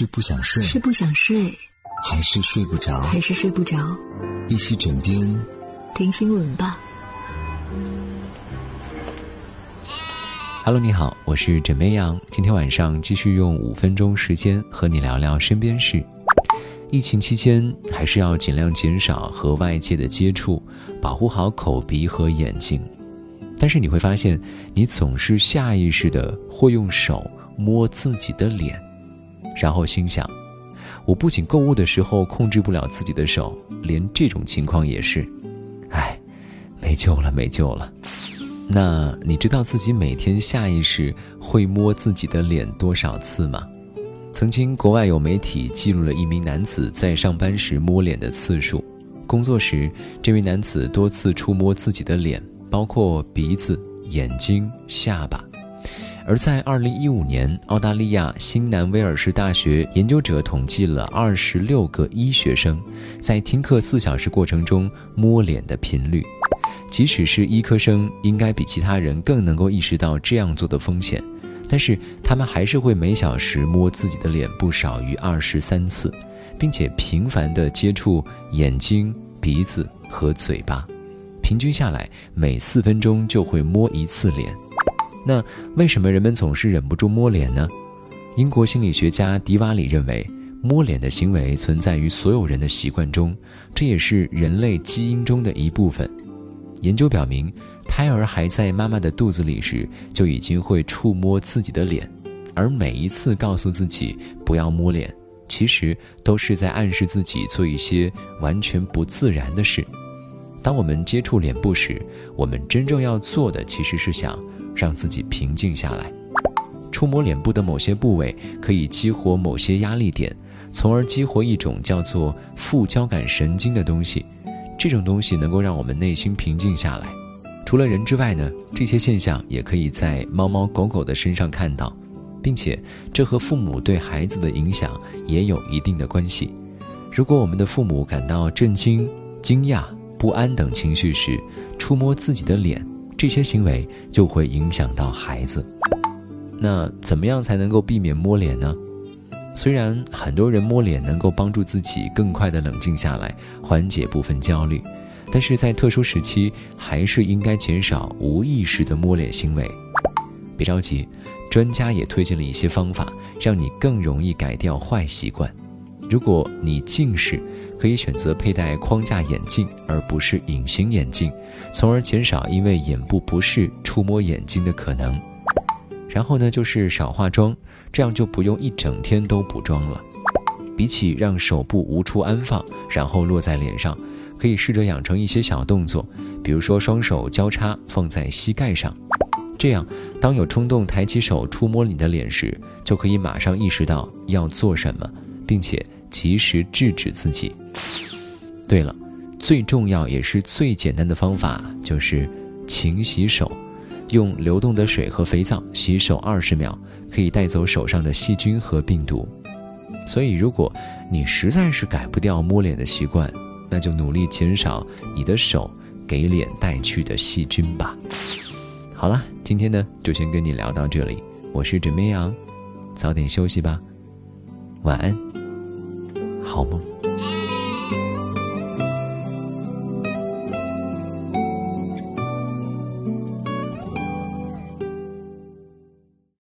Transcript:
是不想睡，是不想睡，还是睡不着？还是睡不着？一起枕边听新闻吧。Hello，你好，我是枕边羊。今天晚上继续用五分钟时间和你聊聊身边事。疫情期间，还是要尽量减少和外界的接触，保护好口鼻和眼睛。但是你会发现，你总是下意识的会用手摸自己的脸。然后心想，我不仅购物的时候控制不了自己的手，连这种情况也是，唉，没救了，没救了。那你知道自己每天下意识会摸自己的脸多少次吗？曾经国外有媒体记录了一名男子在上班时摸脸的次数，工作时这位男子多次触摸自己的脸，包括鼻子、眼睛、下巴。而在二零一五年，澳大利亚新南威尔士大学研究者统计了二十六个医学生在听课四小时过程中摸脸的频率。即使是医科生，应该比其他人更能够意识到这样做的风险，但是他们还是会每小时摸自己的脸不少于二十三次，并且频繁地接触眼睛、鼻子和嘴巴，平均下来每四分钟就会摸一次脸。那为什么人们总是忍不住摸脸呢？英国心理学家迪瓦里认为，摸脸的行为存在于所有人的习惯中，这也是人类基因中的一部分。研究表明，胎儿还在妈妈的肚子里时就已经会触摸自己的脸，而每一次告诉自己不要摸脸，其实都是在暗示自己做一些完全不自然的事。当我们接触脸部时，我们真正要做的其实是想。让自己平静下来，触摸脸部的某些部位可以激活某些压力点，从而激活一种叫做副交感神经的东西。这种东西能够让我们内心平静下来。除了人之外呢，这些现象也可以在猫猫狗狗的身上看到，并且这和父母对孩子的影响也有一定的关系。如果我们的父母感到震惊、惊讶、不安等情绪时，触摸自己的脸。这些行为就会影响到孩子。那怎么样才能够避免摸脸呢？虽然很多人摸脸能够帮助自己更快的冷静下来，缓解部分焦虑，但是在特殊时期，还是应该减少无意识的摸脸行为。别着急，专家也推荐了一些方法，让你更容易改掉坏习惯。如果你近视，可以选择佩戴框架眼镜，而不是隐形眼镜，从而减少因为眼部不适触摸眼睛的可能。然后呢，就是少化妆，这样就不用一整天都补妆了。比起让手部无处安放，然后落在脸上，可以试着养成一些小动作，比如说双手交叉放在膝盖上，这样当有冲动抬起手触摸你的脸时，就可以马上意识到要做什么，并且。及时制止自己。对了，最重要也是最简单的方法就是勤洗手，用流动的水和肥皂洗手二十秒，可以带走手上的细菌和病毒。所以，如果你实在是改不掉摸脸的习惯，那就努力减少你的手给脸带去的细菌吧。好了，今天呢就先跟你聊到这里，我是枕边羊，早点休息吧，晚安。好梦。